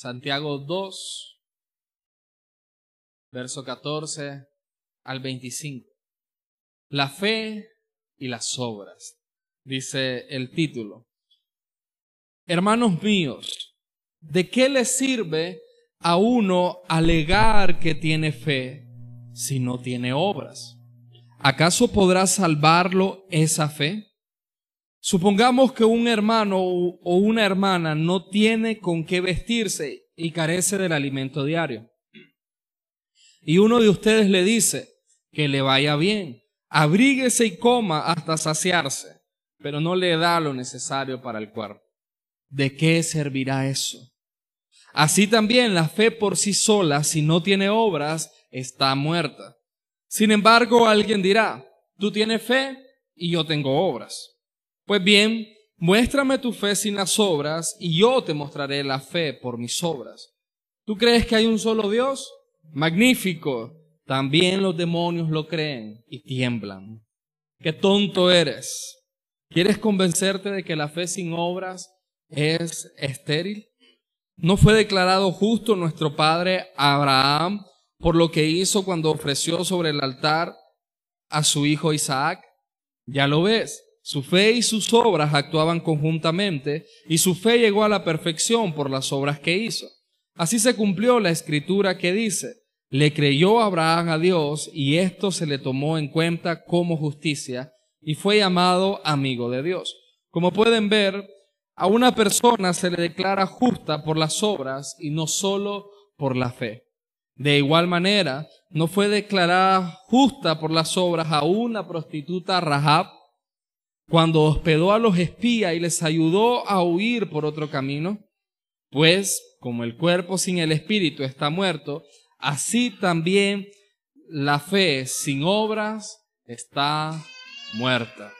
Santiago 2, verso 14 al 25. La fe y las obras, dice el título. Hermanos míos, ¿de qué le sirve a uno alegar que tiene fe si no tiene obras? ¿Acaso podrá salvarlo esa fe? Supongamos que un hermano o una hermana no tiene con qué vestirse y carece del alimento diario. Y uno de ustedes le dice que le vaya bien, abríguese y coma hasta saciarse, pero no le da lo necesario para el cuerpo. ¿De qué servirá eso? Así también la fe por sí sola, si no tiene obras, está muerta. Sin embargo, alguien dirá, tú tienes fe y yo tengo obras. Pues bien, muéstrame tu fe sin las obras y yo te mostraré la fe por mis obras. ¿Tú crees que hay un solo Dios? Magnífico. También los demonios lo creen y tiemblan. Qué tonto eres. ¿Quieres convencerte de que la fe sin obras es estéril? ¿No fue declarado justo nuestro padre Abraham por lo que hizo cuando ofreció sobre el altar a su hijo Isaac? Ya lo ves, su fe y sus obras actuaban conjuntamente y su fe llegó a la perfección por las obras que hizo. Así se cumplió la escritura que dice, le creyó Abraham a Dios y esto se le tomó en cuenta como justicia y fue llamado amigo de Dios. Como pueden ver, a una persona se le declara justa por las obras y no solo por la fe. De igual manera, no fue declarada justa por las obras a una prostituta Rahab cuando hospedó a los espías y les ayudó a huir por otro camino? Pues como el cuerpo sin el espíritu está muerto, así también la fe sin obras está muerta.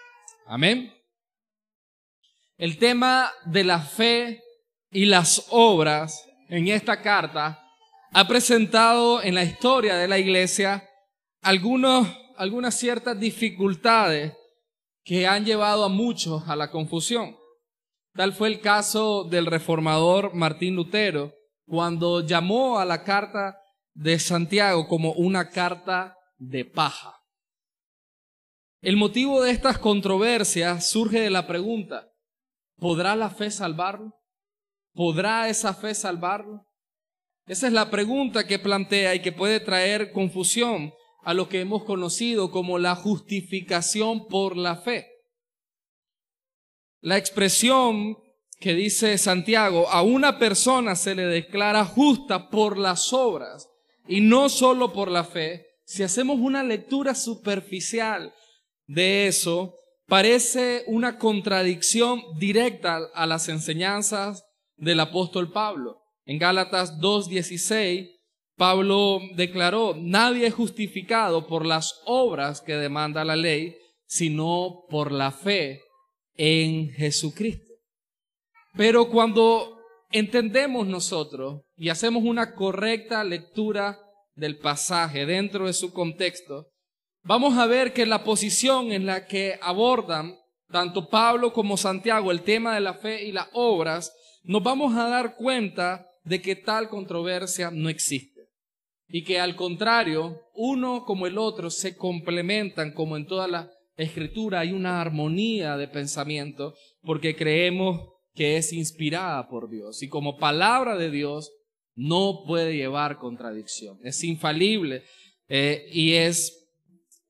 Amén. El tema de la fe y las obras en esta carta ha presentado en la historia de la iglesia algunos, algunas ciertas dificultades que han llevado a muchos a la confusión. Tal fue el caso del reformador Martín Lutero, cuando llamó a la carta de Santiago como una carta de paja. El motivo de estas controversias surge de la pregunta, ¿podrá la fe salvarlo? ¿Podrá esa fe salvarlo? Esa es la pregunta que plantea y que puede traer confusión a lo que hemos conocido como la justificación por la fe. La expresión que dice Santiago, a una persona se le declara justa por las obras y no solo por la fe. Si hacemos una lectura superficial de eso, parece una contradicción directa a las enseñanzas del apóstol Pablo. En Gálatas 2.16 Pablo declaró, nadie es justificado por las obras que demanda la ley, sino por la fe en Jesucristo. Pero cuando entendemos nosotros y hacemos una correcta lectura del pasaje dentro de su contexto, vamos a ver que la posición en la que abordan tanto Pablo como Santiago el tema de la fe y las obras, nos vamos a dar cuenta de que tal controversia no existe y que al contrario, uno como el otro se complementan como en toda la escritura hay una armonía de pensamiento porque creemos que es inspirada por Dios y como palabra de Dios no puede llevar contradicción, es infalible eh, y es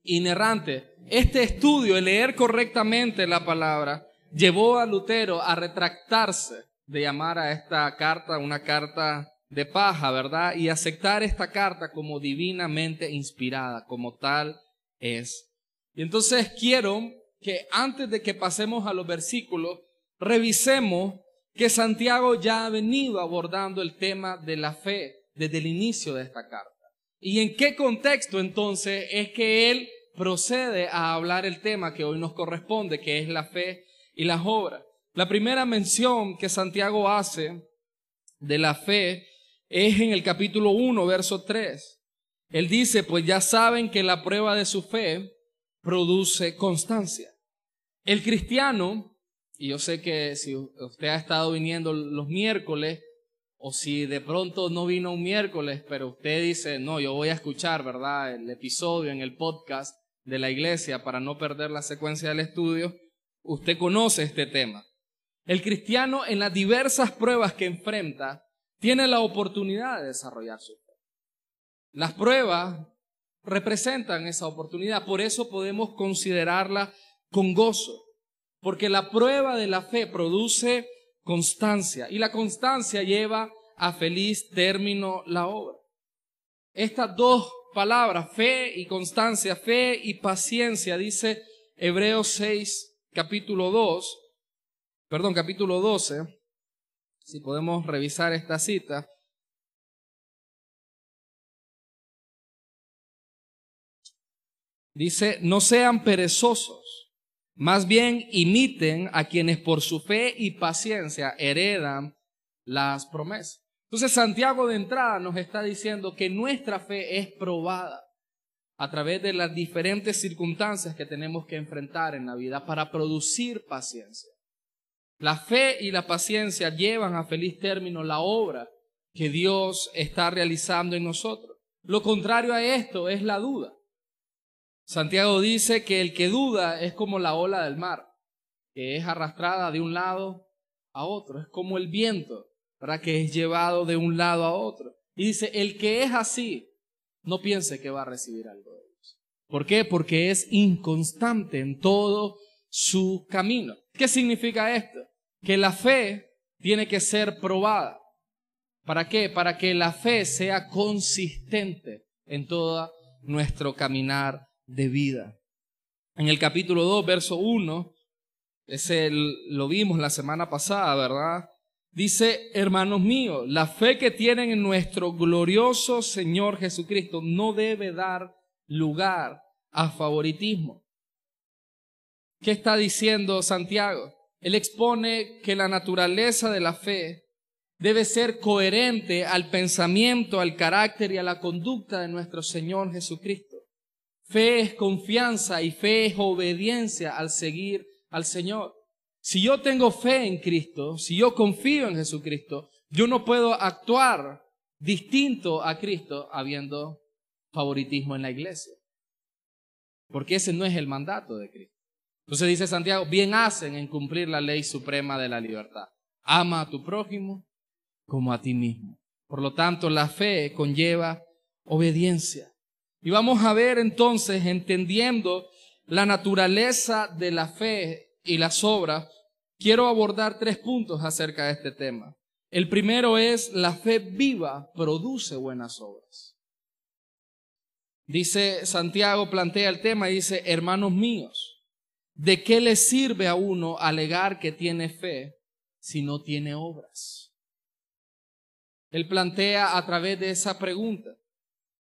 inerrante. Este estudio, el leer correctamente la palabra, llevó a Lutero a retractarse de llamar a esta carta una carta de paja, ¿verdad? Y aceptar esta carta como divinamente inspirada, como tal es. Y entonces quiero que antes de que pasemos a los versículos, revisemos que Santiago ya ha venido abordando el tema de la fe desde el inicio de esta carta. ¿Y en qué contexto entonces es que él procede a hablar el tema que hoy nos corresponde, que es la fe y las obras? La primera mención que Santiago hace de la fe es en el capítulo 1, verso 3. Él dice, pues ya saben que la prueba de su fe produce constancia. El cristiano, y yo sé que si usted ha estado viniendo los miércoles o si de pronto no vino un miércoles, pero usted dice, no, yo voy a escuchar, ¿verdad? El episodio en el podcast de la iglesia para no perder la secuencia del estudio, usted conoce este tema. El cristiano en las diversas pruebas que enfrenta tiene la oportunidad de desarrollar su fe. Las pruebas representan esa oportunidad, por eso podemos considerarla con gozo, porque la prueba de la fe produce constancia. Y la constancia lleva a feliz término la obra. Estas dos palabras, fe y constancia, fe y paciencia, dice Hebreos 6, capítulo 2, perdón, capítulo 12, si podemos revisar esta cita. Dice, no sean perezosos más bien imiten a quienes por su fe y paciencia heredan las promesas. Entonces Santiago de entrada nos está diciendo que nuestra fe es probada a través de las diferentes circunstancias que tenemos que enfrentar en la vida para producir paciencia. La fe y la paciencia llevan a feliz término la obra que Dios está realizando en nosotros. Lo contrario a esto es la duda. Santiago dice que el que duda es como la ola del mar, que es arrastrada de un lado a otro, es como el viento, para que es llevado de un lado a otro. Y dice, el que es así, no piense que va a recibir algo de Dios. ¿Por qué? Porque es inconstante en todo su camino. ¿Qué significa esto? Que la fe tiene que ser probada. ¿Para qué? Para que la fe sea consistente en todo nuestro caminar de vida. En el capítulo 2, verso 1, ese lo vimos la semana pasada, ¿verdad? Dice, hermanos míos, la fe que tienen en nuestro glorioso Señor Jesucristo no debe dar lugar a favoritismo. ¿Qué está diciendo Santiago? Él expone que la naturaleza de la fe debe ser coherente al pensamiento, al carácter y a la conducta de nuestro Señor Jesucristo. Fe es confianza y fe es obediencia al seguir al Señor. Si yo tengo fe en Cristo, si yo confío en Jesucristo, yo no puedo actuar distinto a Cristo habiendo favoritismo en la iglesia. Porque ese no es el mandato de Cristo. Entonces dice Santiago, bien hacen en cumplir la ley suprema de la libertad. Ama a tu prójimo como a ti mismo. Por lo tanto, la fe conlleva obediencia. Y vamos a ver entonces, entendiendo la naturaleza de la fe y las obras, quiero abordar tres puntos acerca de este tema. El primero es, la fe viva produce buenas obras. Dice Santiago, plantea el tema y dice, hermanos míos, ¿de qué le sirve a uno alegar que tiene fe si no tiene obras? Él plantea a través de esa pregunta,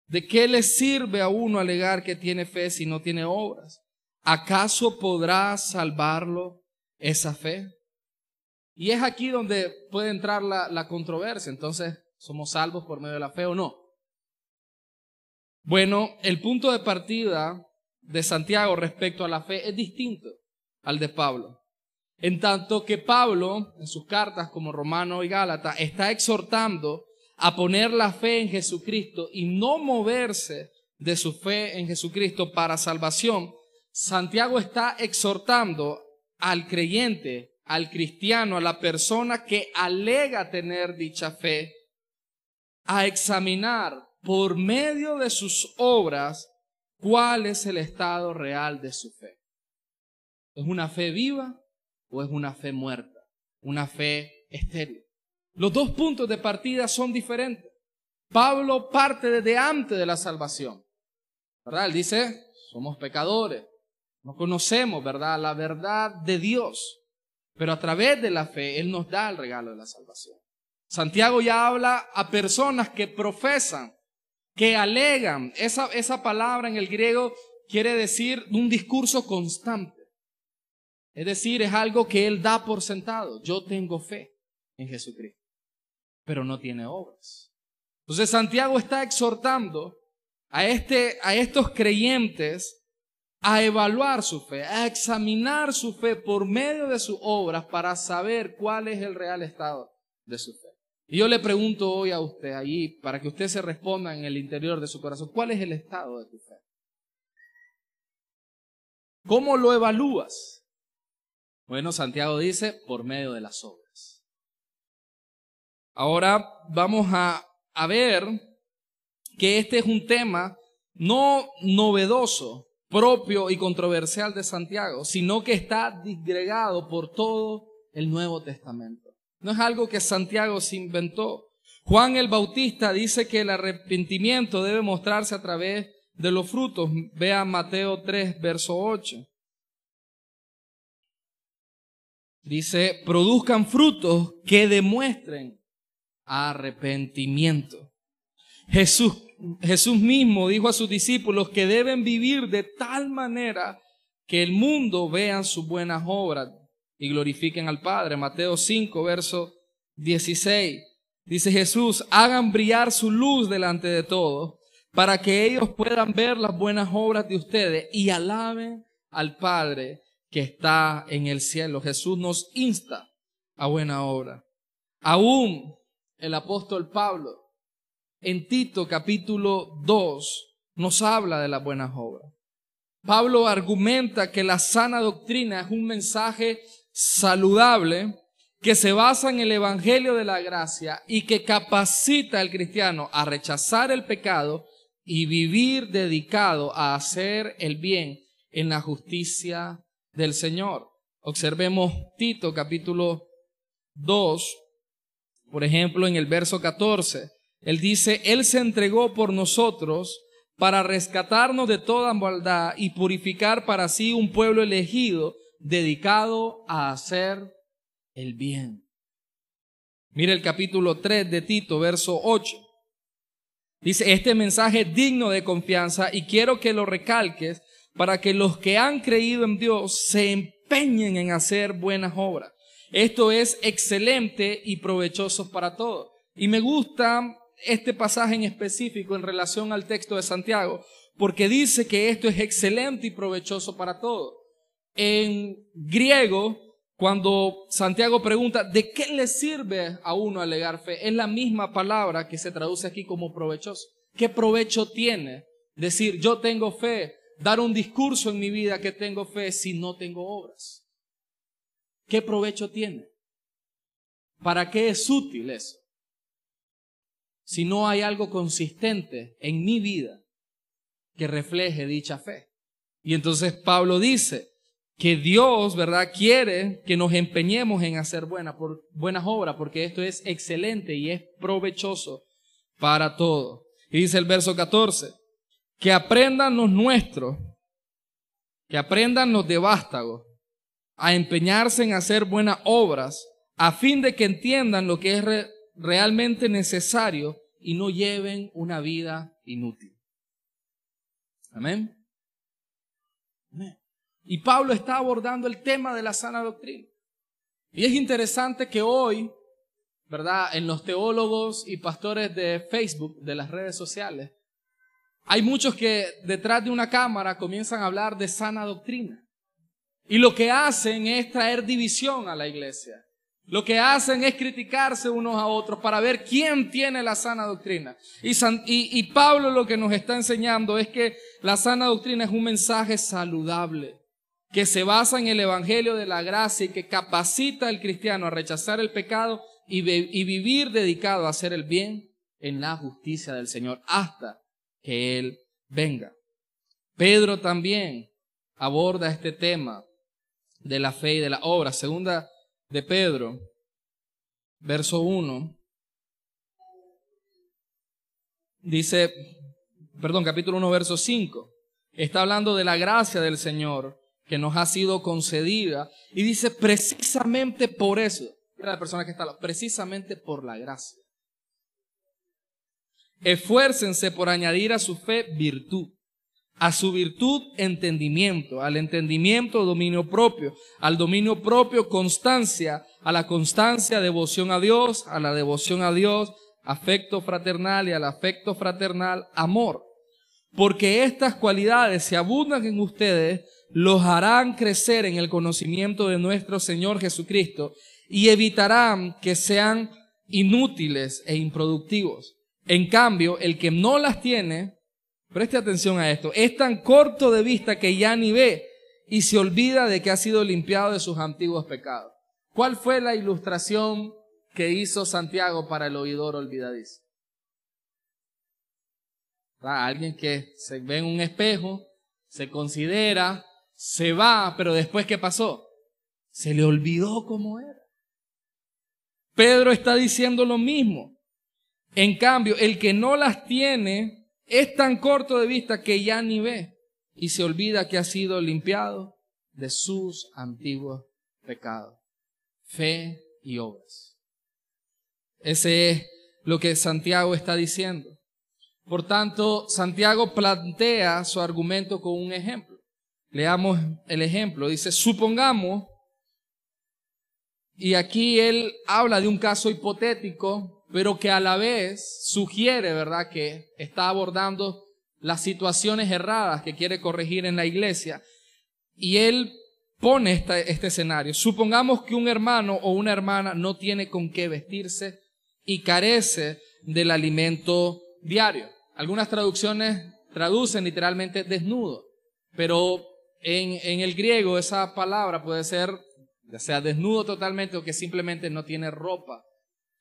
¿De qué le sirve a uno alegar que tiene fe si no tiene obras? ¿Acaso podrá salvarlo esa fe? Y es aquí donde puede entrar la, la controversia. Entonces, ¿somos salvos por medio de la fe o no? Bueno, el punto de partida de Santiago respecto a la fe es distinto al de Pablo. En tanto que Pablo, en sus cartas como Romano y Gálata, está exhortando a poner la fe en Jesucristo y no moverse de su fe en Jesucristo para salvación, Santiago está exhortando al creyente, al cristiano, a la persona que alega tener dicha fe, a examinar por medio de sus obras cuál es el estado real de su fe. ¿Es una fe viva o es una fe muerta? Una fe estéril. Los dos puntos de partida son diferentes. Pablo parte desde antes de la salvación. ¿Verdad? Él dice, somos pecadores. No conocemos, ¿verdad? La verdad de Dios. Pero a través de la fe, Él nos da el regalo de la salvación. Santiago ya habla a personas que profesan, que alegan. Esa, esa palabra en el griego quiere decir un discurso constante. Es decir, es algo que Él da por sentado. Yo tengo fe en Jesucristo pero no tiene obras. Entonces Santiago está exhortando a, este, a estos creyentes a evaluar su fe, a examinar su fe por medio de sus obras para saber cuál es el real estado de su fe. Y yo le pregunto hoy a usted, allí, para que usted se responda en el interior de su corazón, ¿cuál es el estado de tu fe? ¿Cómo lo evalúas? Bueno, Santiago dice, por medio de las obras. Ahora vamos a, a ver que este es un tema no novedoso, propio y controversial de Santiago, sino que está disgregado por todo el Nuevo Testamento. No es algo que Santiago se inventó. Juan el Bautista dice que el arrepentimiento debe mostrarse a través de los frutos. Vea Mateo 3, verso 8. Dice, produzcan frutos que demuestren arrepentimiento. Jesús, Jesús mismo dijo a sus discípulos que deben vivir de tal manera que el mundo vea sus buenas obras y glorifiquen al Padre. Mateo 5, verso 16. Dice Jesús, hagan brillar su luz delante de todos para que ellos puedan ver las buenas obras de ustedes y alaben al Padre que está en el cielo. Jesús nos insta a buena obra. Aún el apóstol Pablo en Tito capítulo 2 nos habla de las buenas obras. Pablo argumenta que la sana doctrina es un mensaje saludable que se basa en el Evangelio de la Gracia y que capacita al cristiano a rechazar el pecado y vivir dedicado a hacer el bien en la justicia del Señor. Observemos Tito capítulo 2, por ejemplo, en el verso 14. Él dice, Él se entregó por nosotros para rescatarnos de toda maldad y purificar para sí un pueblo elegido dedicado a hacer el bien. Mire el capítulo 3 de Tito, verso 8. Dice, este mensaje es digno de confianza y quiero que lo recalques para que los que han creído en Dios se empeñen en hacer buenas obras. Esto es excelente y provechoso para todos. Y me gusta este pasaje en específico en relación al texto de Santiago, porque dice que esto es excelente y provechoso para todos. En griego, cuando Santiago pregunta, ¿de qué le sirve a uno alegar fe? Es la misma palabra que se traduce aquí como provechoso. ¿Qué provecho tiene decir, yo tengo fe, dar un discurso en mi vida que tengo fe si no tengo obras? ¿Qué provecho tiene? ¿Para qué es útil eso? Si no hay algo consistente en mi vida que refleje dicha fe. Y entonces Pablo dice que Dios, ¿verdad?, quiere que nos empeñemos en hacer buenas, obras, porque esto es excelente y es provechoso para todos. Y dice el verso 14, que aprendan los nuestros, que aprendan los de vástago, a empeñarse en hacer buenas obras, a fin de que entiendan lo que es realmente necesario y no lleven una vida inútil. Amén. Y Pablo está abordando el tema de la sana doctrina. Y es interesante que hoy, ¿verdad? En los teólogos y pastores de Facebook, de las redes sociales, hay muchos que detrás de una cámara comienzan a hablar de sana doctrina. Y lo que hacen es traer división a la iglesia. Lo que hacen es criticarse unos a otros para ver quién tiene la sana doctrina. Y, y, Pablo lo que nos está enseñando es que la sana doctrina es un mensaje saludable, que se basa en el Evangelio de la gracia y que capacita al cristiano a rechazar el pecado y, y vivir dedicado a hacer el bien en la justicia del Señor hasta que Él venga. Pedro también aborda este tema de la fe y de la obra. Segunda de Pedro, verso 1, dice, perdón, capítulo 1, verso 5, está hablando de la gracia del Señor que nos ha sido concedida y dice precisamente por eso, la persona que está, precisamente por la gracia. Esfuércense por añadir a su fe virtud a su virtud entendimiento, al entendimiento dominio propio, al dominio propio constancia, a la constancia devoción a Dios, a la devoción a Dios afecto fraternal y al afecto fraternal amor. Porque estas cualidades, si abundan en ustedes, los harán crecer en el conocimiento de nuestro Señor Jesucristo y evitarán que sean inútiles e improductivos. En cambio, el que no las tiene, preste atención a esto, es tan corto de vista que ya ni ve y se olvida de que ha sido limpiado de sus antiguos pecados. ¿Cuál fue la ilustración que hizo Santiago para el oidor olvidadizo? Alguien que se ve en un espejo, se considera, se va, pero después ¿qué pasó? Se le olvidó cómo era. Pedro está diciendo lo mismo. En cambio, el que no las tiene es tan corto de vista que ya ni ve y se olvida que ha sido limpiado de sus antiguos pecados, fe y obras. Ese es lo que Santiago está diciendo. Por tanto, Santiago plantea su argumento con un ejemplo. Leamos el ejemplo. Dice, supongamos, y aquí él habla de un caso hipotético, pero que a la vez sugiere, ¿verdad?, que está abordando las situaciones erradas que quiere corregir en la iglesia. Y él pone este escenario. Supongamos que un hermano o una hermana no tiene con qué vestirse y carece del alimento diario. Algunas traducciones traducen literalmente desnudo, pero en, el griego esa palabra puede ser sea desnudo totalmente o que simplemente no tiene ropa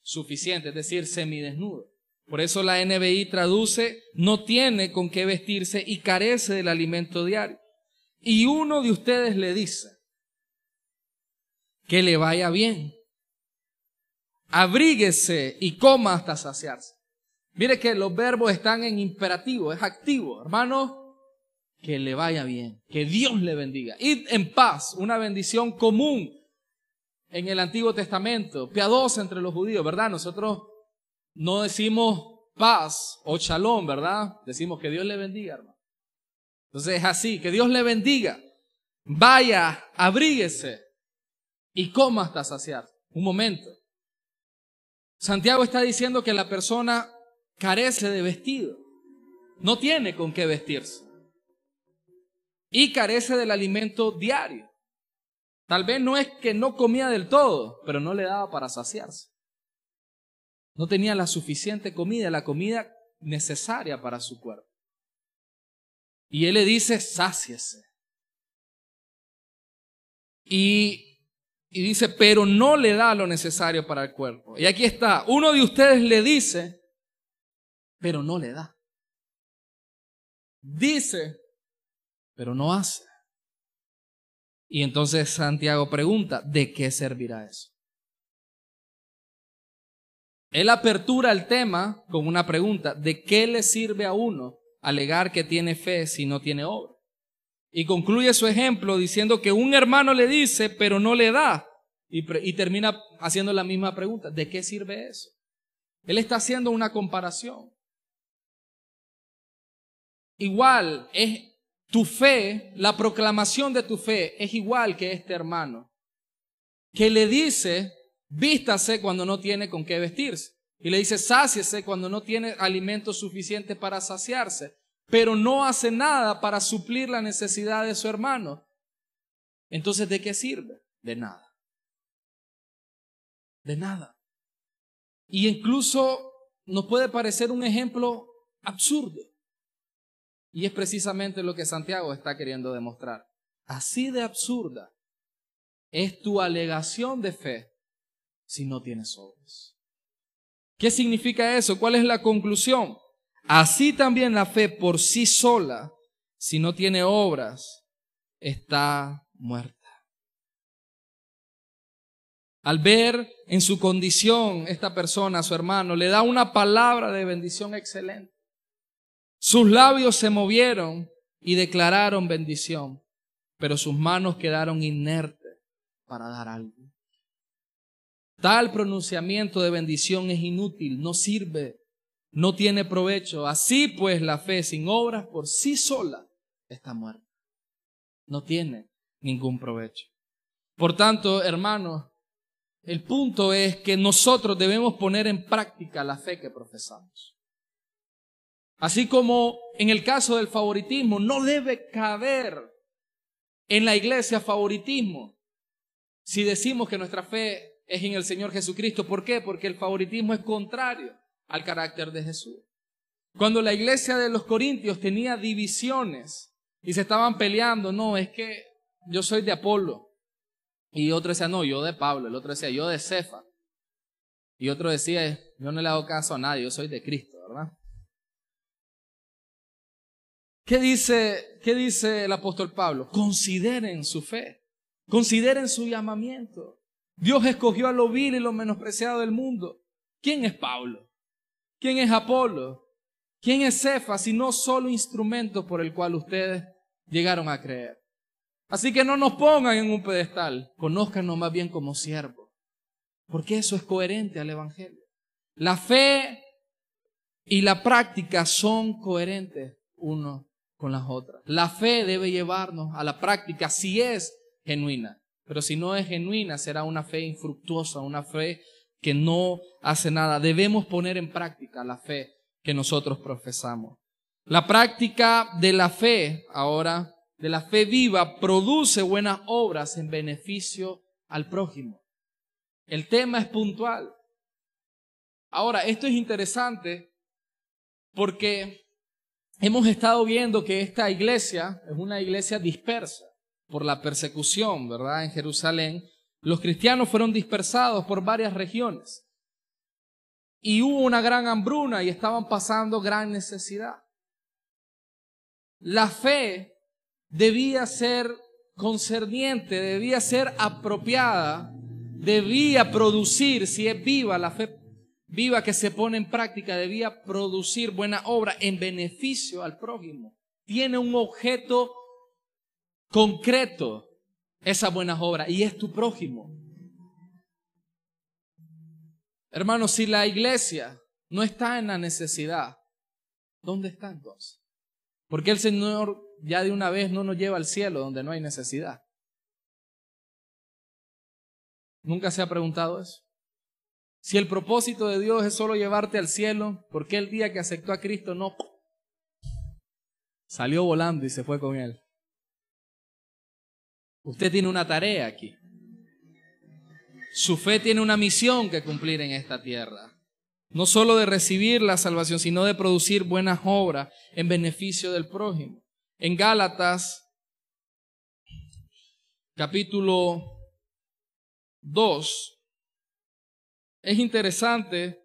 suficiente, es decir, semidesnudo. Por eso la NBI traduce, no tiene con qué vestirse y carece del alimento diario. Y uno de ustedes le dice, que le vaya bien, abríguese y coma hasta saciarse. Mire que los verbos están en imperativo, es activo. Hermano, que le vaya bien, que Dios le bendiga. Id en paz, una bendición común en el Antiguo Testamento, piadosa entre los judíos, ¿verdad? Nosotros no decimos paz o shalom, ¿verdad? Decimos que Dios le bendiga, hermano. Entonces es así, que Dios le bendiga. Vaya, abríguese y coma hasta saciar. Un momento. Santiago está diciendo que la persona carece de vestido, no tiene con qué vestirse y carece del alimento diario. Tal vez no es que no comía del todo, pero no le daba para saciarse. No tenía la suficiente comida, la comida necesaria para su cuerpo. Y él le dice, sáciese. Y, y dice, pero no le da lo necesario para el cuerpo. Y aquí está, uno de ustedes le dice, pero no le da. Dice, pero no hace. Y entonces Santiago pregunta, ¿de qué servirá eso? Él apertura el tema con una pregunta, ¿de qué le sirve a uno alegar que tiene fe si no tiene obra? Y concluye su ejemplo diciendo que un hermano le dice, pero no le da. Y, termina haciendo la misma pregunta, ¿de qué sirve eso? Él está haciendo una comparación. Igual es tu fe, la proclamación de tu fe es igual que este hermano, que le dice, vístase cuando no tiene con qué vestirse. Y le dice, sáciese cuando no tiene alimento suficiente para saciarse, pero no hace nada para suplir la necesidad de su hermano. Entonces, ¿de qué sirve? De nada. De nada. Y incluso nos puede parecer un ejemplo absurdo. Y es precisamente lo que Santiago está queriendo demostrar. Así de absurda es tu alegación de fe si no tienes obras. ¿Qué significa eso? ¿Cuál es la conclusión? Así también la fe por sí sola, si no tiene obras, está muerta. Al ver en su condición esta persona, su hermano, le da una palabra de bendición excelente. Sus labios se movieron y declararon bendición, pero sus manos quedaron inertes para dar algo. Tal pronunciamiento de bendición es inútil, no sirve, no tiene provecho. Así pues la fe sin obras por sí sola está muerta. No tiene ningún provecho. Por tanto, hermanos, el punto es que nosotros debemos poner en práctica la fe que profesamos. Así como en el caso del favoritismo, no debe caber en la iglesia favoritismo. Si decimos que nuestra fe es en el Señor Jesucristo. ¿Por qué? Porque el favoritismo es contrario al carácter de Jesús. Cuando la iglesia de los Corintios tenía divisiones y se estaban peleando, no, es que yo soy de Apolo. Y otro decía, no, yo de Pablo. El otro decía, yo de Cefa. Y otro decía, yo no le hago caso a nadie, yo soy de Cristo, ¿Qué dice, qué dice el apóstol Pablo? Consideren su fe, consideren su llamamiento. Dios escogió a lo vil y lo menospreciado del mundo. ¿Quién es Pablo? ¿Quién es Apolo? ¿Quién es Cefa? Si no solo instrumento por el cual ustedes llegaron a creer. Así que no nos pongan en un pedestal, conózcanos más bien como siervos, porque eso es coherente al Evangelio. La fe y la práctica son coherentes uno La fe debe llevarnos a la práctica si es genuina, pero si no es genuina será una fe infructuosa, una fe que no hace nada. Debemos poner en práctica la fe que nosotros profesamos. La práctica de la fe, ahora, de la fe viva, produce buenas obras en beneficio al prójimo. El tema es puntual. Ahora, esto es interesante porque hemos estado viendo que esta iglesia es una iglesia dispersa por la persecución, ¿verdad? En Jerusalén, los cristianos fueron dispersados por varias regiones y hubo una gran hambruna y estaban pasando gran necesidad. La fe debía ser concerniente, debía ser apropiada, debía producir, si es viva la fe viva que se pone en práctica debía producir buena obra en beneficio al prójimo. Tiene un objeto concreto esa buena obra y es tu prójimo. Hermanos, si la iglesia no está en la necesidad, ¿dónde está entonces? Porque el Señor ya de una vez no nos lleva al cielo donde no hay necesidad. ¿Nunca se ha preguntado eso? Si el propósito de Dios es solo llevarte al cielo, ¿por qué el día que aceptó a Cristo no salió volando y se fue con él? Usted tiene una tarea aquí. Su fe tiene una misión que cumplir en esta tierra. No solo de recibir la salvación, sino de producir buenas obras en beneficio del prójimo. En Gálatas, capítulo 2, es interesante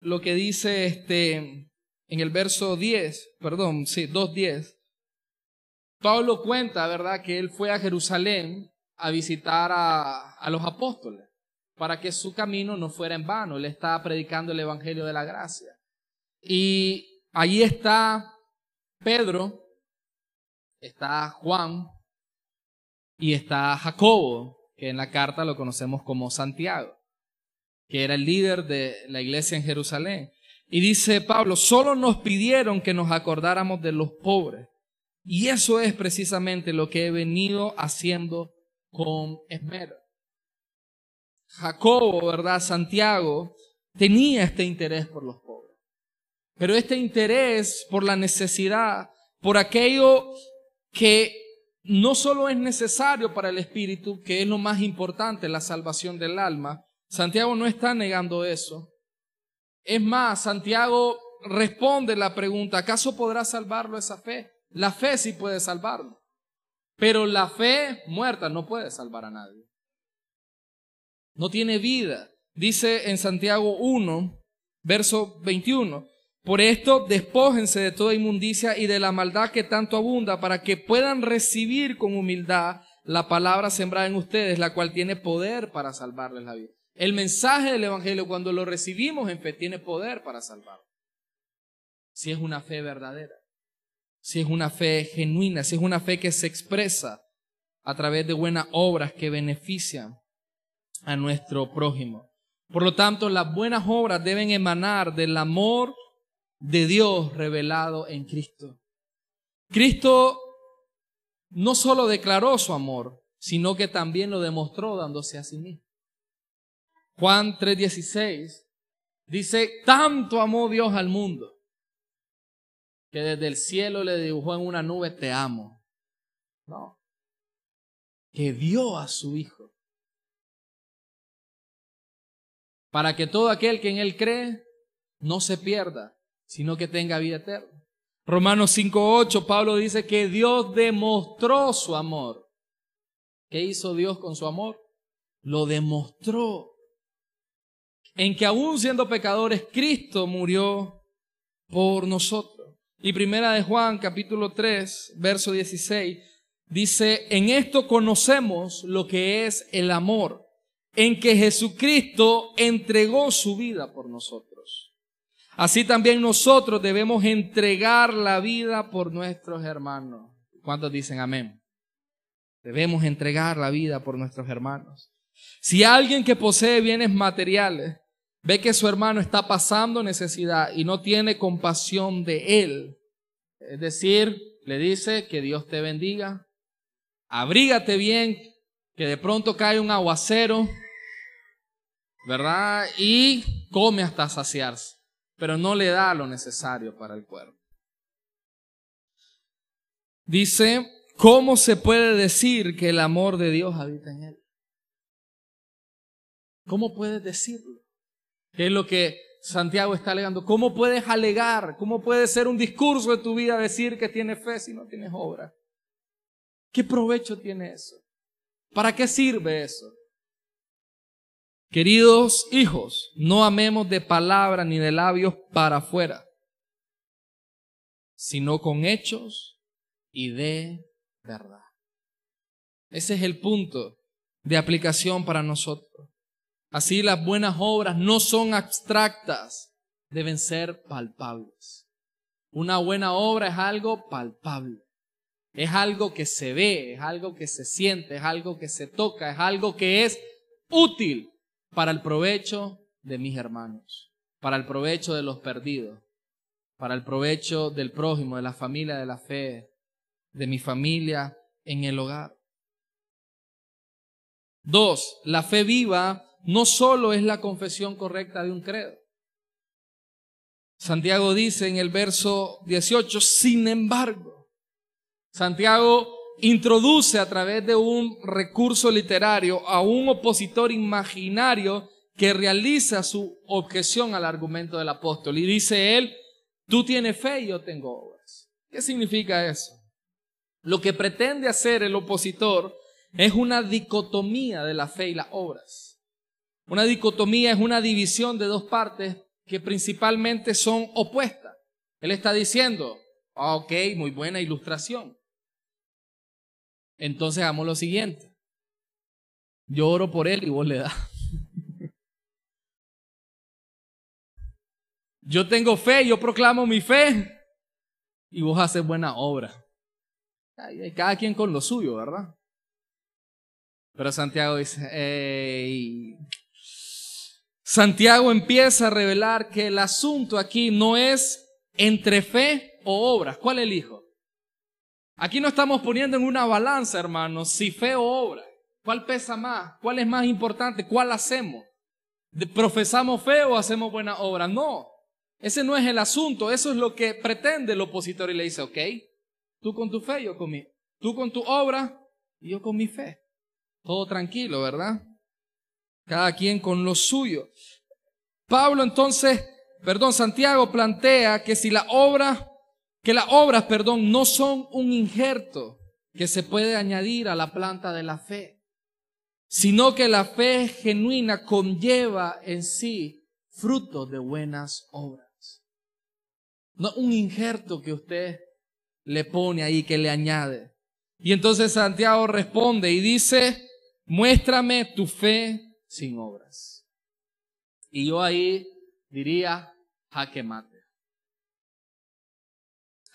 lo que dice este en el verso 10, perdón, sí, 2.10. Pablo cuenta, ¿verdad?, que él fue a Jerusalén a visitar a, los apóstoles para que su camino no fuera en vano. Él estaba predicando el Evangelio de la Gracia. Y allí está Pedro, está Juan y está Jacobo, que en la carta lo conocemos como Santiago que era el líder de la iglesia en Jerusalén. Y dice Pablo, solo nos pidieron que nos acordáramos de los pobres. Y eso es precisamente lo que he venido haciendo con esmero. Jacobo, ¿verdad? Santiago tenía este interés por los pobres. Pero este interés por la necesidad, por aquello que no solo es necesario para el espíritu, que es lo más importante, la salvación del alma, Santiago no está negando eso. Es más, Santiago responde la pregunta, ¿acaso podrá salvarlo esa fe? La fe sí puede salvarlo, pero la fe muerta no puede salvar a nadie. No tiene vida. Dice en Santiago 1, verso 21, por esto despójense de toda inmundicia y de la maldad que tanto abunda, para que puedan recibir con humildad la palabra sembrada en ustedes, la cual tiene poder para salvarles la vida. El mensaje del Evangelio, cuando lo recibimos en fe, tiene poder para salvar. Si es una fe verdadera, si es una fe genuina, si es una fe que se expresa a través de buenas obras que benefician a nuestro prójimo. Por lo tanto, las buenas obras deben emanar del amor de Dios revelado en Cristo. Cristo no solo declaró su amor, sino que también lo demostró dándose a sí mismo. Juan 3:16 dice, tanto amó Dios al mundo que desde el cielo le dibujó en una nube, te amo. No, que dio a su Hijo para que todo aquel que en Él cree no se pierda, sino que tenga vida eterna. Romanos 5.8, Pablo dice que Dios demostró su amor. ¿Qué hizo Dios con su amor? Lo demostró. En que aún siendo pecadores, Cristo murió por nosotros. Y primera de Juan, capítulo 3, verso 16, dice, en esto conocemos lo que es el amor, en que Jesucristo entregó su vida por nosotros. Así también nosotros debemos entregar la vida por nuestros hermanos. ¿Cuántos dicen amén? Debemos entregar la vida por nuestros hermanos. Si alguien que posee bienes materiales ve que su hermano está pasando necesidad y no tiene compasión de él, es decir, le dice que Dios te bendiga, abrígate bien, que de pronto cae un aguacero, ¿verdad? Y come hasta saciarse, pero no le da lo necesario para el cuerpo. Dice, ¿cómo se puede decir que el amor de Dios habita en él? ¿Cómo puedes decirlo? ¿Qué es lo que Santiago está alegando? ¿Cómo puedes alegar? ¿Cómo puede ser un discurso de tu vida decir que tienes fe si no tienes obra? ¿Qué provecho tiene eso? ¿Para qué sirve eso? Queridos hijos, no amemos de palabra ni de labios para afuera, sino con hechos y de verdad. Ese es el punto de aplicación para nosotros. Así las buenas obras no son abstractas, deben ser palpables. Una buena obra es algo palpable. Es algo que se ve, es algo que se siente, es algo que se toca, es algo que es útil para el provecho de mis hermanos, para el provecho de los perdidos, para el provecho del prójimo, de la familia de la fe, de mi familia en el hogar. Dos, la fe viva no solo es la confesión correcta de un credo. Santiago dice en el verso 18, sin embargo, Santiago introduce a través de un recurso literario a un opositor imaginario que realiza su objeción al argumento del apóstol. Y dice él, tú tienes fe y yo tengo obras. ¿Qué significa eso? Lo que pretende hacer el opositor es una dicotomía de la fe y las obras. Una dicotomía es una división de dos partes que principalmente son opuestas. Él está diciendo, ah, ok, muy buena ilustración. Entonces hagamos lo siguiente. Yo oro por él y vos le das. Yo tengo fe, yo proclamo mi fe y vos haces buena obra. Cada quien con lo suyo, ¿verdad? Pero Santiago dice, Santiago empieza a revelar que el asunto aquí no es entre fe o obras. ¿Cuál elijo? Aquí no estamos poniendo en una balanza, hermanos, si fe o obra. ¿Cuál pesa más? ¿Cuál es más importante? ¿Cuál hacemos? ¿Profesamos fe o hacemos buena obra? No, ese no es el asunto. Eso es lo que pretende el opositor y le dice, ok, tú con tu fe, yo con mi, tú con tu obra y yo con mi fe. Todo tranquilo, ¿verdad? Cada quien con lo suyo. Pablo entonces, perdón, Santiago plantea que si la obra que las obras, perdón, no son un injerto que se puede añadir a la planta de la fe, sino que la fe genuina conlleva en sí frutos de buenas obras. No un injerto que usted le pone ahí, que le añade. Y entonces Santiago responde y dice, muéstrame tu fe sin obras. Y yo ahí diría, jaque mate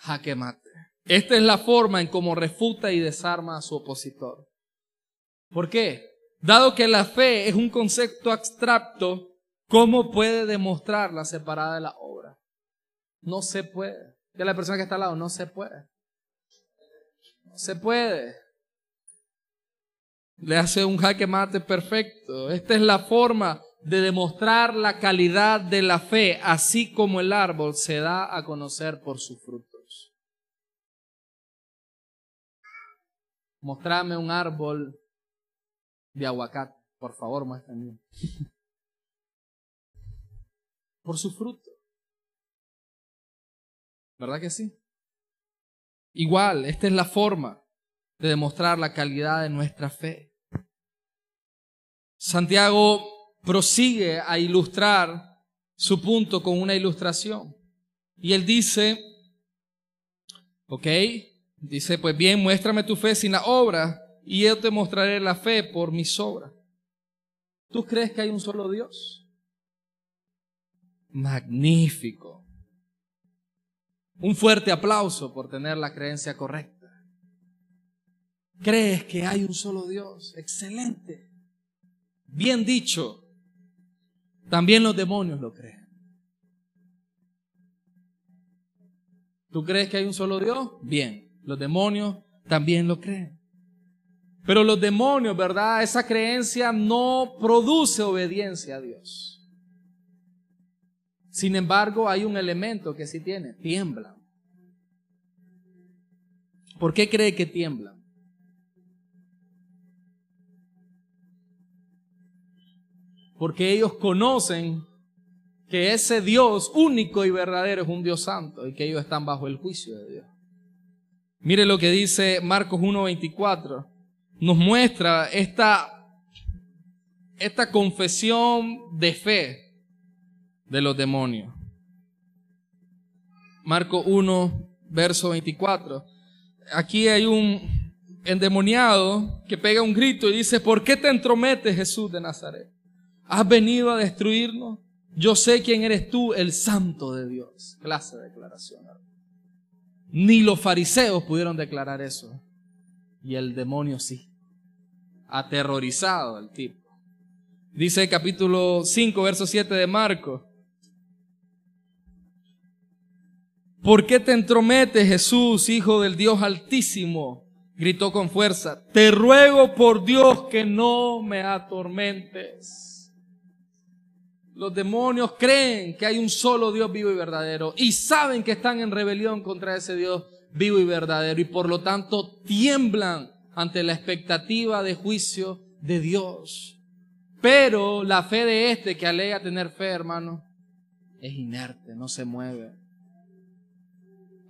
jaque mate. Esta es la forma en cómo refuta y desarma a su opositor. ¿Por qué? Dado que la fe es un concepto abstracto, ¿cómo puede demostrarla separada de la obra? No se puede. De la persona que está al lado, no se puede. No se puede. Le hace un jaque mate perfecto. Esta es la forma de demostrar la calidad de la fe, así como el árbol se da a conocer por su fruto. Mostrame un árbol de aguacate. Por favor, muéstrame. Por su fruto. ¿Verdad que sí? Igual, esta es la forma de demostrar la calidad de nuestra fe. Santiago prosigue a ilustrar su punto con una ilustración. Y él dice, ok, dice, pues bien, muéstrame tu fe sin la obra y yo te mostraré la fe por mis obras. ¿Tú crees que hay un solo Dios? Magnífico. Un fuerte aplauso por tener la creencia correcta. ¿Crees que hay un solo Dios? Excelente. Bien dicho. También los demonios lo creen. ¿Tú crees que hay un solo Dios? Bien. Los demonios también lo creen. Pero los demonios, ¿verdad? Esa creencia no produce obediencia a Dios. Sin embargo, hay un elemento que sí tiene, tiemblan. ¿Por qué cree que tiemblan? Porque ellos conocen que ese Dios único y verdadero es un Dios santo y que ellos están bajo el juicio de Dios. Mire lo que dice Marcos 1.24. Nos muestra esta, esta confesión de fe de los demonios. Marco 1, verso 24. Aquí hay un endemoniado que pega un grito y dice, ¿por qué te entrometes Jesús de Nazaret? ¿Has venido a destruirnos? Yo sé quién eres tú, el santo de Dios. Clase de declaración. Ni los fariseos pudieron declarar eso. Y el demonio sí. Aterrorizado el tipo. Dice capítulo 5, verso 7 de Marco. ¿Por qué te entrometes, Jesús, Hijo del Dios Altísimo? Gritó con fuerza. Te ruego por Dios que no me atormentes. Los demonios creen que hay un solo Dios vivo y verdadero y saben que están en rebelión contra ese Dios vivo y verdadero y por lo tanto tiemblan ante la expectativa de juicio de Dios. Pero la fe de este que alega tener fe, hermano, es inerte, no se mueve.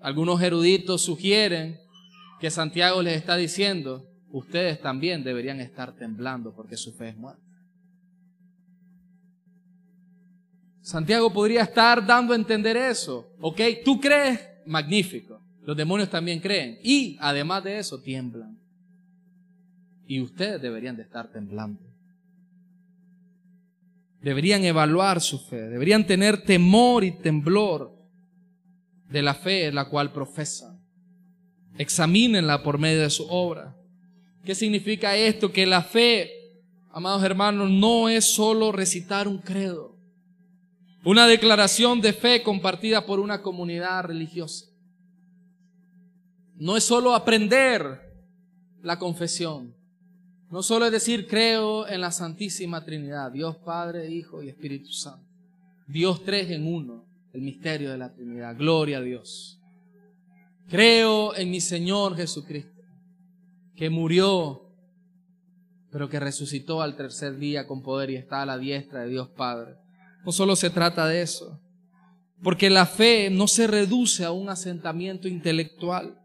Algunos eruditos sugieren que Santiago les está diciendo, ustedes también deberían estar temblando porque su fe es muerta. Santiago podría estar dando a entender eso. ¿Ok? Tú crees, magnífico. Los demonios también creen. Y además de eso, tiemblan. Y ustedes deberían de estar temblando. Deberían evaluar su fe. Deberían tener temor y temblor de la fe la cual profesan. Examínenla por medio de su obra. ¿Qué significa esto? Que la fe, amados hermanos, no es solo recitar un credo, una declaración de fe compartida por una comunidad religiosa. No es solo aprender la confesión. No solo es decir creo en la Santísima Trinidad, Dios Padre, Hijo y Espíritu Santo. Dios tres en uno el misterio de la Trinidad. Gloria a Dios. Creo en mi Señor Jesucristo, que murió, pero que resucitó al tercer día con poder y está a la diestra de Dios Padre. No solo se trata de eso, porque la fe no se reduce a un asentamiento intelectual.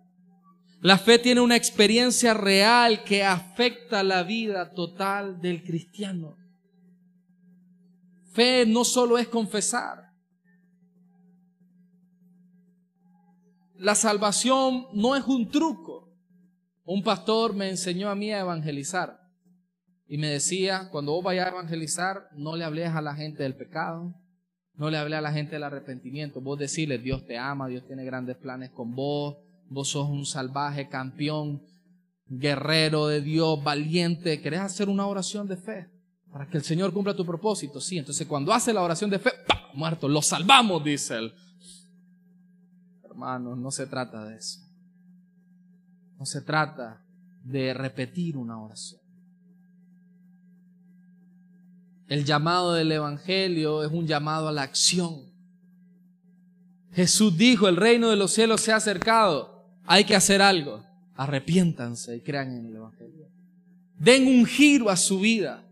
La fe tiene una experiencia real que afecta la vida total del cristiano. Fe no solo es confesar, la salvación no es un truco. Un pastor me enseñó a mí a evangelizar y me decía, cuando vos vayas a evangelizar, no le hables a la gente del pecado, no le hables a la gente del arrepentimiento, vos decirle, Dios te ama, Dios tiene grandes planes con vos, vos sos un salvaje campeón, guerrero de Dios, valiente, ¿querés hacer una oración de fe? Para que el Señor cumpla tu propósito, sí. Entonces cuando hace la oración de fe, muerto, lo salvamos, dice él hermanos, no se trata de eso. No se trata de repetir una oración. El llamado del Evangelio es un llamado a la acción. Jesús dijo, el reino de los cielos se ha acercado, hay que hacer algo. Arrepiéntanse y crean en el Evangelio. Den un giro a su vida.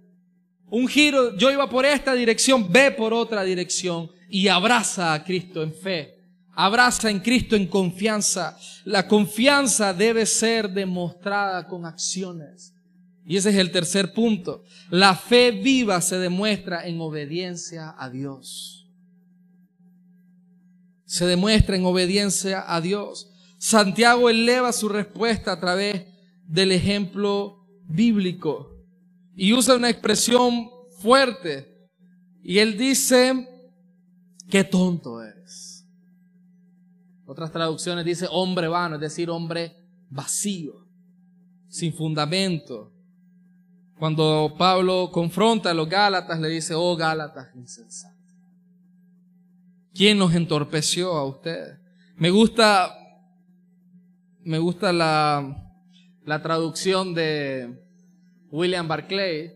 Un giro, yo iba por esta dirección, ve por otra dirección. y abraza a Cristo en fe. Abraza en Cristo en confianza. La confianza debe ser demostrada con acciones. Y ese es el tercer punto. La fe viva se demuestra en obediencia a Dios. Se demuestra en obediencia a Dios. Santiago eleva su respuesta a través del ejemplo bíblico y usa una expresión fuerte. Y él dice, qué tonto eres. Otras traducciones dice hombre vano, es decir, hombre vacío, sin fundamento. Cuando Pablo confronta a los Gálatas, le dice, oh Gálatas insensato. ¿Quién nos entorpeció a ustedes? Me gusta, me gusta la, la traducción de William Barclay,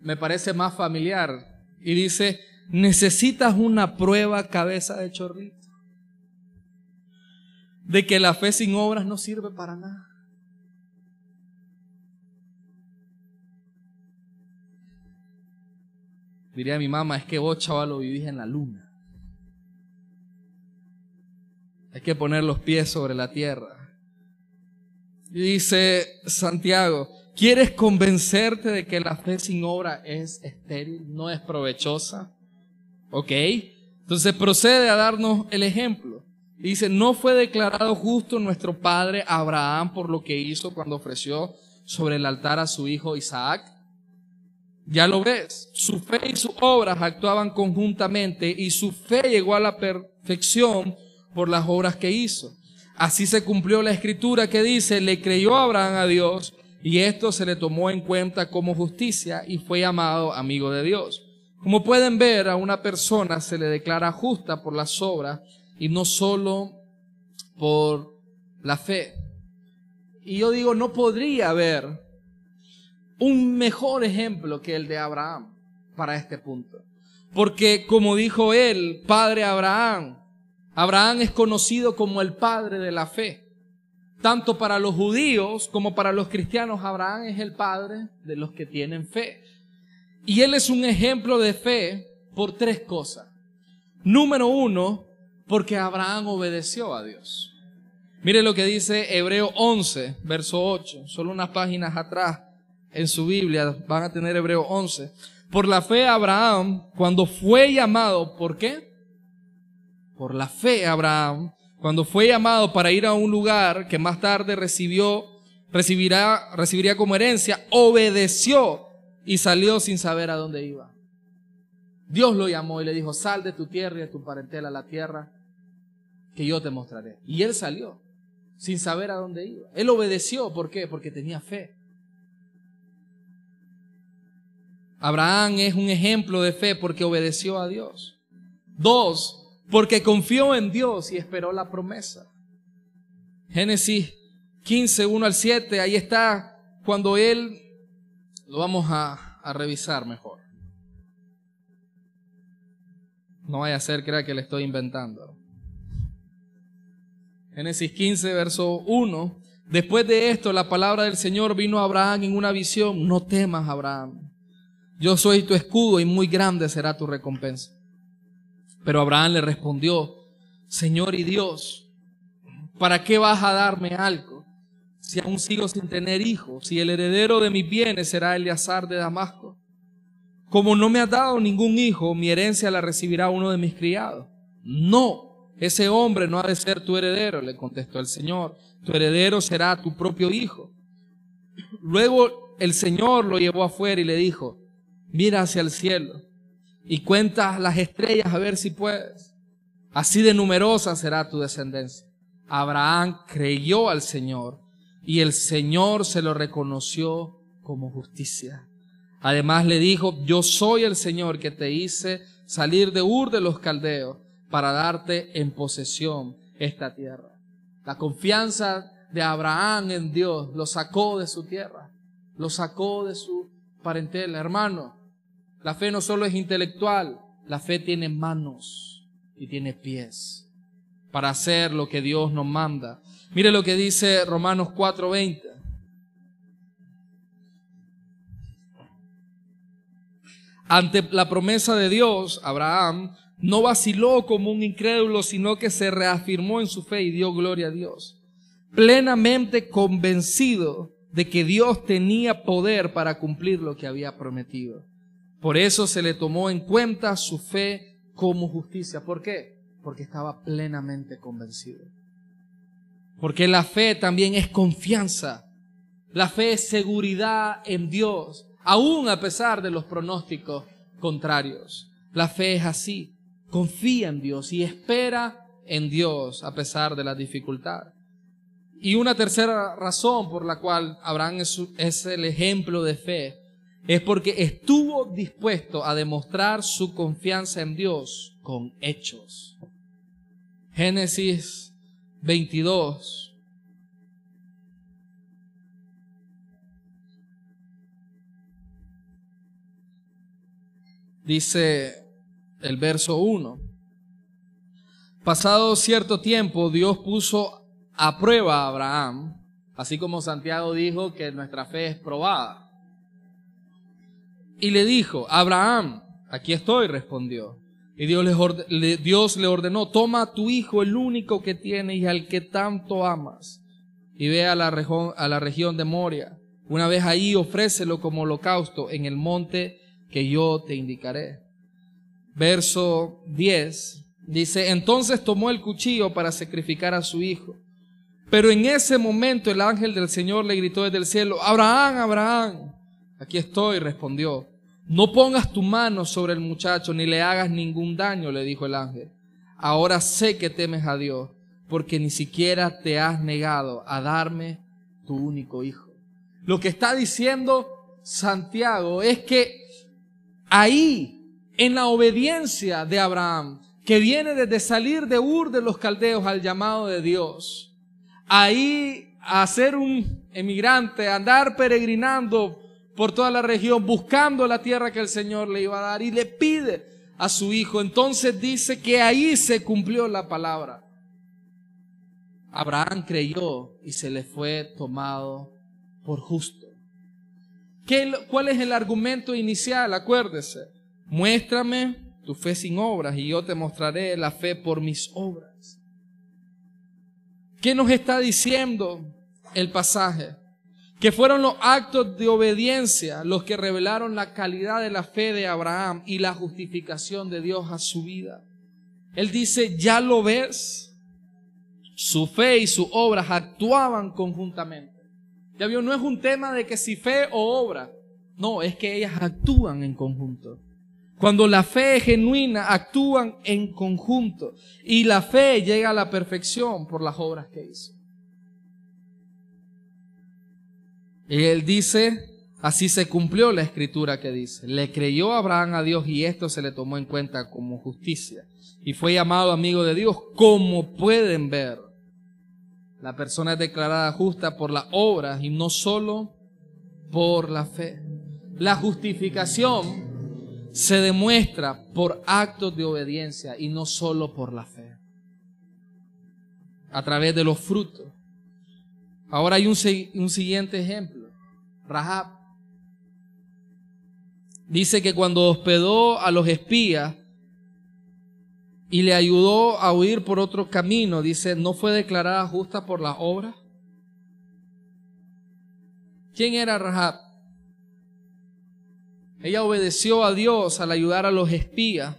me parece más familiar. Y dice, necesitas una prueba cabeza de chorrito. De que la fe sin obras no sirve para nada. Diría mi mamá, es que vos chaval lo vivís en la luna. Hay que poner los pies sobre la tierra. Y dice Santiago, ¿quieres convencerte de que la fe sin obra es estéril, no es provechosa? ¿Ok? Entonces procede a darnos el ejemplo. Dice, no fue declarado justo nuestro padre Abraham por lo que hizo cuando ofreció sobre el altar a su hijo Isaac. Ya lo ves, su fe y sus obras actuaban conjuntamente y su fe llegó a la perfección por las obras que hizo. Así se cumplió la escritura que dice, le creyó Abraham a Dios y esto se le tomó en cuenta como justicia y fue llamado amigo de Dios. Como pueden ver, a una persona se le declara justa por las obras y no solo por la fe. Y yo digo, no podría haber un mejor ejemplo que el de Abraham para este punto. Porque como dijo él, padre Abraham, Abraham es conocido como el padre de la fe. Tanto para los judíos como para los cristianos, Abraham es el padre de los que tienen fe. Y él es un ejemplo de fe por tres cosas. Número uno, porque Abraham obedeció a Dios. Mire lo que dice Hebreo 11, verso 8. Solo unas páginas atrás en su Biblia van a tener Hebreo 11. Por la fe Abraham, cuando fue llamado, ¿por qué? por la fe Abraham, cuando fue llamado para ir a un lugar que más tarde recibió, recibirá, recibiría como herencia, obedeció y salió sin saber a dónde iba. Dios lo llamó y le dijo, sal de tu tierra y de tu parentela a la tierra que yo te mostraré. Y él salió sin saber a dónde iba. Él obedeció, ¿por qué? Porque tenía fe. Abraham es un ejemplo de fe porque obedeció a Dios. Dos, porque confió en Dios y esperó la promesa. Génesis 15, 1 al 7, ahí está cuando él, lo vamos a, revisar mejor. No vaya a ser crea que le estoy inventando. Génesis 15, verso 1. Después de esto, la palabra del Señor vino a Abraham en una visión. No temas, Abraham. Yo soy tu escudo y muy grande será tu recompensa. Pero Abraham le respondió, Señor y Dios, ¿para qué vas a darme algo si aún sigo sin tener hijos? Si el heredero de mis bienes será Eleazar de Damasco. Como no me has dado ningún hijo, mi herencia la recibirá uno de mis criados. No, ese hombre no ha de ser tu heredero, le contestó el Señor. Tu heredero será tu propio hijo. Luego el Señor lo llevó afuera y le dijo, mira hacia el cielo y cuenta las estrellas a ver si puedes. Así de numerosa será tu descendencia. Abraham creyó al Señor y el Señor se lo reconoció como justicia. Además le dijo, yo soy el Señor que te hice salir de Ur de los Caldeos para darte en posesión esta tierra. La confianza de Abraham en Dios lo sacó de su tierra, lo sacó de su parentela. Hermano, la fe no solo es intelectual, la fe tiene manos y tiene pies para hacer lo que Dios nos manda. Mire lo que dice Romanos 4:20. Ante la promesa de Dios, Abraham No vaciló como un incrédulo, sino que se reafirmó en su fe y dio gloria a Dios. Plenamente convencido de que Dios tenía poder para cumplir lo que había prometido. Por eso se le tomó en cuenta su fe como justicia. ¿Por qué? Porque estaba plenamente convencido. Porque la fe también es confianza. La fe es seguridad en Dios, aún a pesar de los pronósticos contrarios. La fe es así. Confía en Dios y espera en Dios a pesar de la dificultad. Y una tercera razón por la cual Abraham es, el ejemplo de fe es porque estuvo dispuesto a demostrar su confianza en Dios con hechos. Génesis 22. Dice el verso 1. Pasado cierto tiempo, Dios puso a prueba a Abraham, así como Santiago dijo que nuestra fe es probada. Y le dijo, Abraham, aquí estoy, respondió. Y Dios le, Dios le ordenó, toma a tu hijo, el único que tiene y al que tanto amas, y ve a la, a la región de Moria. Una vez ahí, ofrécelo como holocausto en el monte que yo te indicaré. Verso 10 dice, entonces tomó el cuchillo para sacrificar a su hijo. Pero en ese momento el ángel del Señor le gritó desde el cielo, Abraham, Abraham. Aquí estoy, respondió. No pongas tu mano sobre el muchacho ni le hagas ningún daño, le dijo el ángel. Ahora sé que temes a Dios, porque ni siquiera te has negado a darme tu único hijo. Lo que está diciendo Santiago es que ahí, en la obediencia de Abraham, que viene desde salir de Ur de los caldeos al llamado de Dios, ahí a ser un emigrante, andar peregrinando por toda la región buscando la tierra que el Señor le iba a dar y le pide a su hijo. Entonces dice que ahí se cumplió la palabra. Abraham creyó y se le fue tomado por justo. ¿Qué, ¿Cuál es el argumento inicial? Acuérdese. Muéstrame tu fe sin obras y yo te mostraré la fe por mis obras. ¿Qué nos está diciendo el pasaje? Que fueron los actos de obediencia los que revelaron la calidad de la fe de Abraham y la justificación de Dios a su vida. Él dice, ya lo ves, su fe y sus obras actuaban conjuntamente. Ya vio, no es un tema de que si fe o obra, no, es que ellas actúan en conjunto. Cuando la fe es genuina, actúan en conjunto y la fe llega a la perfección por las obras que hizo. Él dice, así se cumplió la escritura que dice, le creyó Abraham a Dios y esto se le tomó en cuenta como justicia. Y fue llamado amigo de Dios, como pueden ver. La persona es declarada justa por las obras y no solo por la fe. La justificación se demuestra por actos de obediencia y no solo por la fe. A través de los frutos. Ahora hay un, un siguiente ejemplo. Rahab. Dice que cuando hospedó a los espías y le ayudó a huir por otro camino, dice, ¿no fue declarada justa por la obra? ¿Quién era Rahab? Ella obedeció a Dios al ayudar a los espías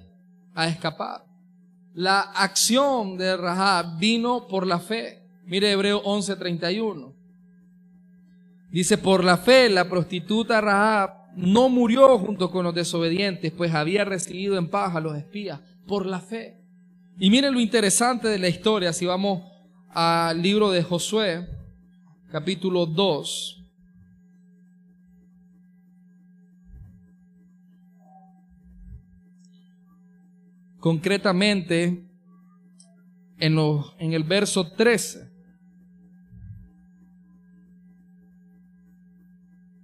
a escapar. La acción de Rahab vino por la fe. Mire Hebreo 11:31. Dice, por la fe la prostituta Rahab no murió junto con los desobedientes, pues había recibido en paz a los espías, por la fe. Y miren lo interesante de la historia, si vamos al libro de Josué, capítulo 2. Concretamente, en, en el verso 13.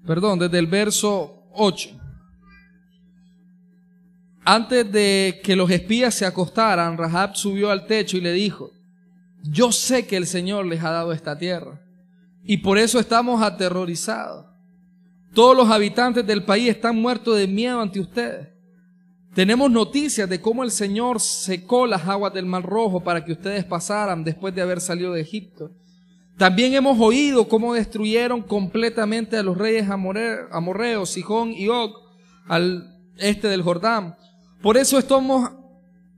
Perdón, desde el verso 8. Antes de que los espías se acostaran, Rahab subió al techo y le dijo, yo sé que el Señor les ha dado esta tierra y por eso estamos aterrorizados. Todos los habitantes del país están muertos de miedo ante ustedes. Tenemos noticias de cómo el Señor secó las aguas del Mar Rojo para que ustedes pasaran después de haber salido de Egipto. También hemos oído cómo destruyeron completamente a los reyes amorreos, Sijón y Og, al este del Jordán. Por eso estamos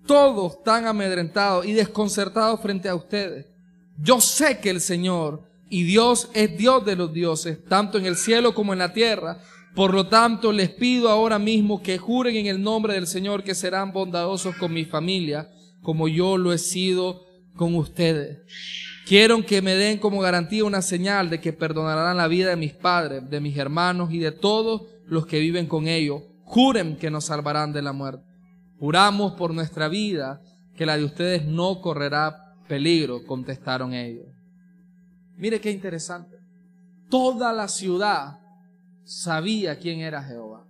todos tan amedrentados y desconcertados frente a ustedes. Yo sé que el Señor y Dios es Dios de los dioses, tanto en el cielo como en la tierra. Por lo tanto, les pido ahora mismo que juren en el nombre del Señor que serán bondadosos con mi familia, como yo lo he sido con ustedes. Quiero que me den como garantía una señal de que perdonarán la vida de mis padres, de mis hermanos y de todos los que viven con ellos. Juren que nos salvarán de la muerte. Juramos por nuestra vida que la de ustedes no correrá peligro, contestaron ellos. Mire qué interesante. Toda la ciudad sabía quién era Jehová.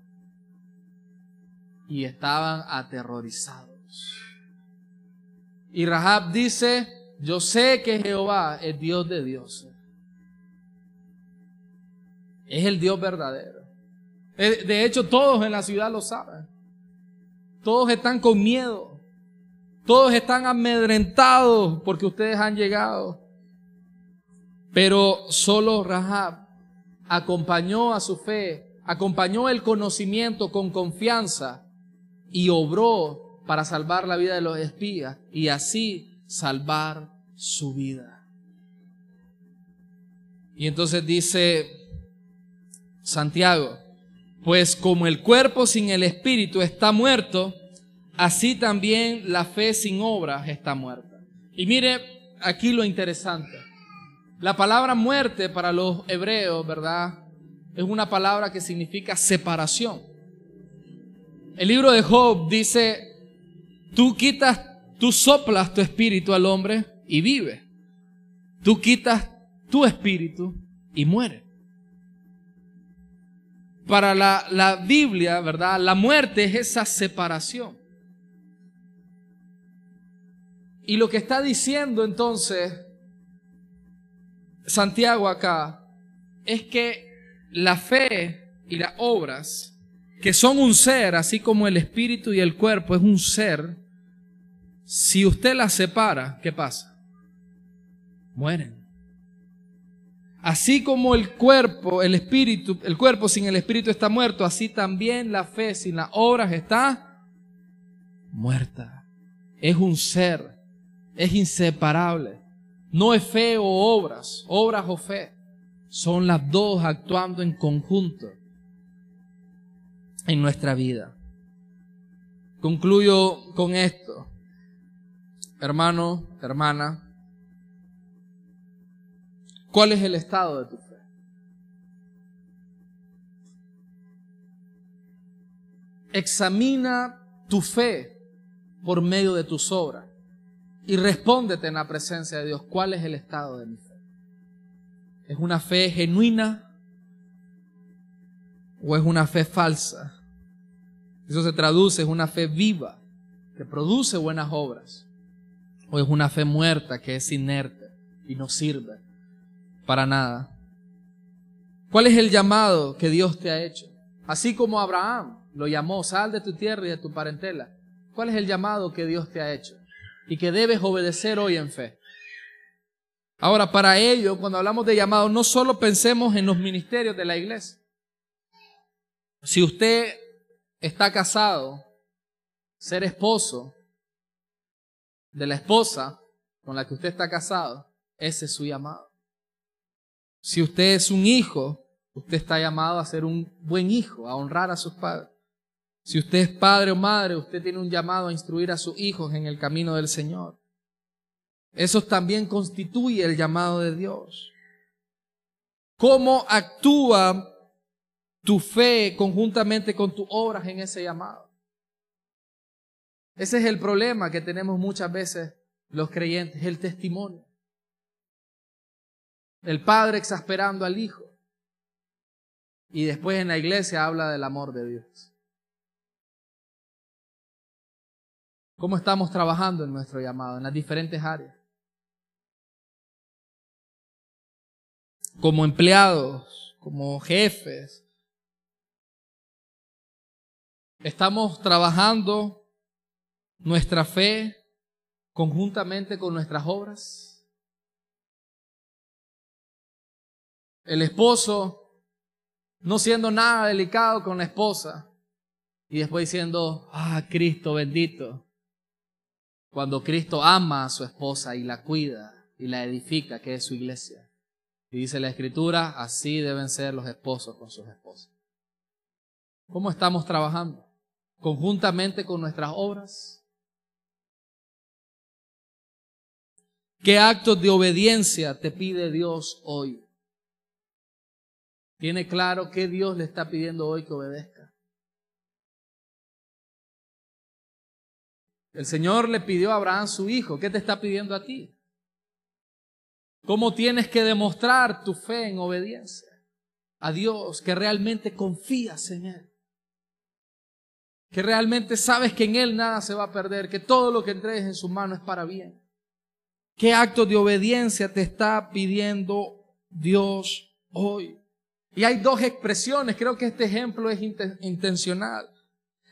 Y estaban aterrorizados. Y Rahab dice, yo sé que Jehová es Dios de dioses. Es el Dios verdadero. Eh, de hecho, todos en la ciudad lo saben. Todos están con miedo. Todos están amedrentados porque ustedes han llegado. Pero solo Rahab acompañó a su fe, acompañó el conocimiento con confianza y obró para salvar la vida de los espías y así salvar su vida. Y entonces dice Santiago, pues como el cuerpo sin el espíritu está muerto, así también la fe sin obras está muerta. Y mire aquí lo interesante. La palabra muerte para los hebreos, ¿verdad? Es una palabra que significa separación. El libro de Job dice, tú quitas, tú soplas tu espíritu al hombre y vive. Tú quitas tu espíritu y muere. Para la, la Biblia, ¿verdad? La muerte es esa separación. Y lo que está diciendo entonces Santiago acá es que la fe y las obras, que son un ser, así como el espíritu y el cuerpo es un ser, si usted las separa, ¿qué pasa? Mueren. Así como el cuerpo, el espíritu, el cuerpo sin el espíritu está muerto, así también la fe sin las obras está muerta. Es un ser, es inseparable. No es fe o obras, obras o fe. Son las dos actuando en conjunto en nuestra vida. Concluyo con esto. Hermano, hermana, ¿cuál es el estado de tu fe? Examina tu fe por medio de tus obras y respóndete en la presencia de Dios, ¿cuál es el estado de mi fe? ¿Es una fe genuina o es una fe falsa? Eso se traduce, es una fe viva, que produce buenas obras, o es una fe muerta, que es inerte y no sirve para nada. ¿Cuál es el llamado que Dios te ha hecho? Así como Abraham lo llamó, sal de tu tierra y de tu parentela. ¿Cuál es el llamado que Dios te ha hecho? y que debes obedecer hoy en fe. Ahora, para ello, cuando hablamos de llamado, no solo pensemos en los ministerios de la iglesia. Si usted está casado, ser esposo de la esposa con la que usted está casado, ese es su llamado. Si usted es un hijo, usted está llamado a ser un buen hijo, a honrar a sus padres. Si usted es padre o madre, usted tiene un llamado a instruir a sus hijos en el camino del Señor. Eso también constituye el llamado de Dios. ¿Cómo actúa tu fe conjuntamente con tus obras en ese llamado? Ese es el problema que tenemos muchas veces los creyentes, el testimonio. El padre exasperando al hijo. Y después en la iglesia habla del amor de Dios. ¿Cómo estamos trabajando en nuestro llamado, en las diferentes áreas? Como empleados, como jefes, Estamos trabajando nuestra fe conjuntamente con nuestras obras. El esposo no siendo nada delicado con la esposa y después diciendo, ah, Cristo bendito. Cuando Cristo ama a su esposa y la cuida y la edifica, que es su iglesia. Y dice la escritura, así deben ser los esposos con sus esposas. ¿Cómo estamos trabajando? Conjuntamente con nuestras obras. ¿Qué actos de obediencia te pide Dios hoy? ¿Tiene claro qué Dios le está pidiendo hoy que obedezca? El Señor le pidió a Abraham su hijo. ¿Qué te está pidiendo a ti? ¿Cómo tienes que demostrar tu fe en obediencia a Dios, que realmente confías en Él? Que realmente sabes que en Él nada se va a perder, que todo lo que entregues en su mano es para bien. ¿Qué acto de obediencia te está pidiendo Dios hoy? Y hay dos expresiones, creo que este ejemplo es intencional.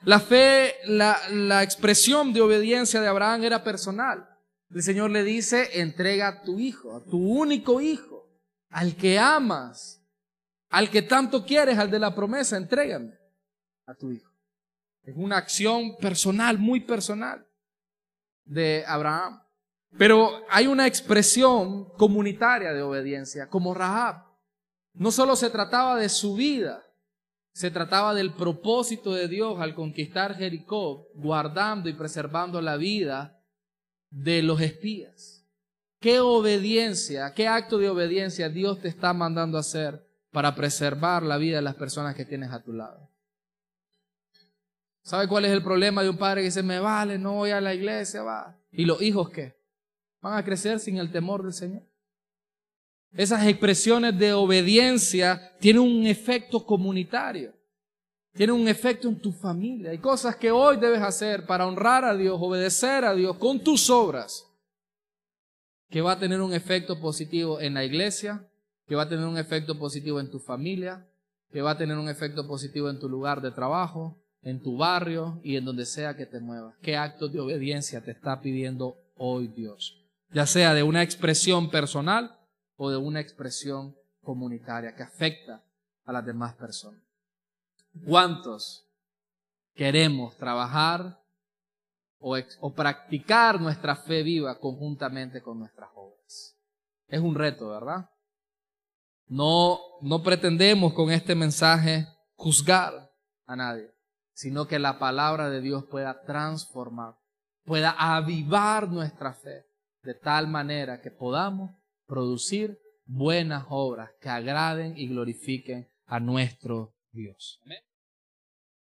La fe, la, expresión de obediencia de Abraham era personal. El Señor le dice, entrega a tu hijo, a tu único hijo, al que amas, al que tanto quieres, al de la promesa, entrégame a tu hijo. Es una acción personal, muy personal de Abraham. Pero hay una expresión comunitaria de obediencia, como Rahab. No solo se trataba de su vida, se trataba del propósito de Dios al conquistar Jericó, guardando y preservando la vida de los espías. ¿Qué obediencia, qué acto de obediencia Dios te está mandando a hacer para preservar la vida de las personas que tienes a tu lado? ¿Sabe cuál es el problema de un padre que dice, me vale, no voy a la iglesia, va? ¿Y los hijos qué? ¿Van a crecer sin el temor del Señor? Esas expresiones de obediencia tienen un efecto comunitario, tienen un efecto en tu familia. Hay cosas que hoy debes hacer para honrar a Dios, obedecer a Dios con tus obras, que va a tener un efecto positivo en la iglesia, que va a tener un efecto positivo en tu familia, que va a tener un efecto positivo en tu lugar de trabajo, en tu barrio y en donde sea que te muevas. ¿Qué actos de obediencia te está pidiendo hoy Dios? Ya sea de una expresión personal o de una expresión comunitaria que afecta a las demás personas. ¿Cuántos queremos trabajar o, practicar nuestra fe viva conjuntamente con nuestras obras? Es un reto, ¿verdad? No, no pretendemos con este mensaje juzgar a nadie, sino que la palabra de Dios pueda transformar, pueda avivar nuestra fe de tal manera que podamos producir buenas obras que agraden y glorifiquen a nuestro Dios. Amén.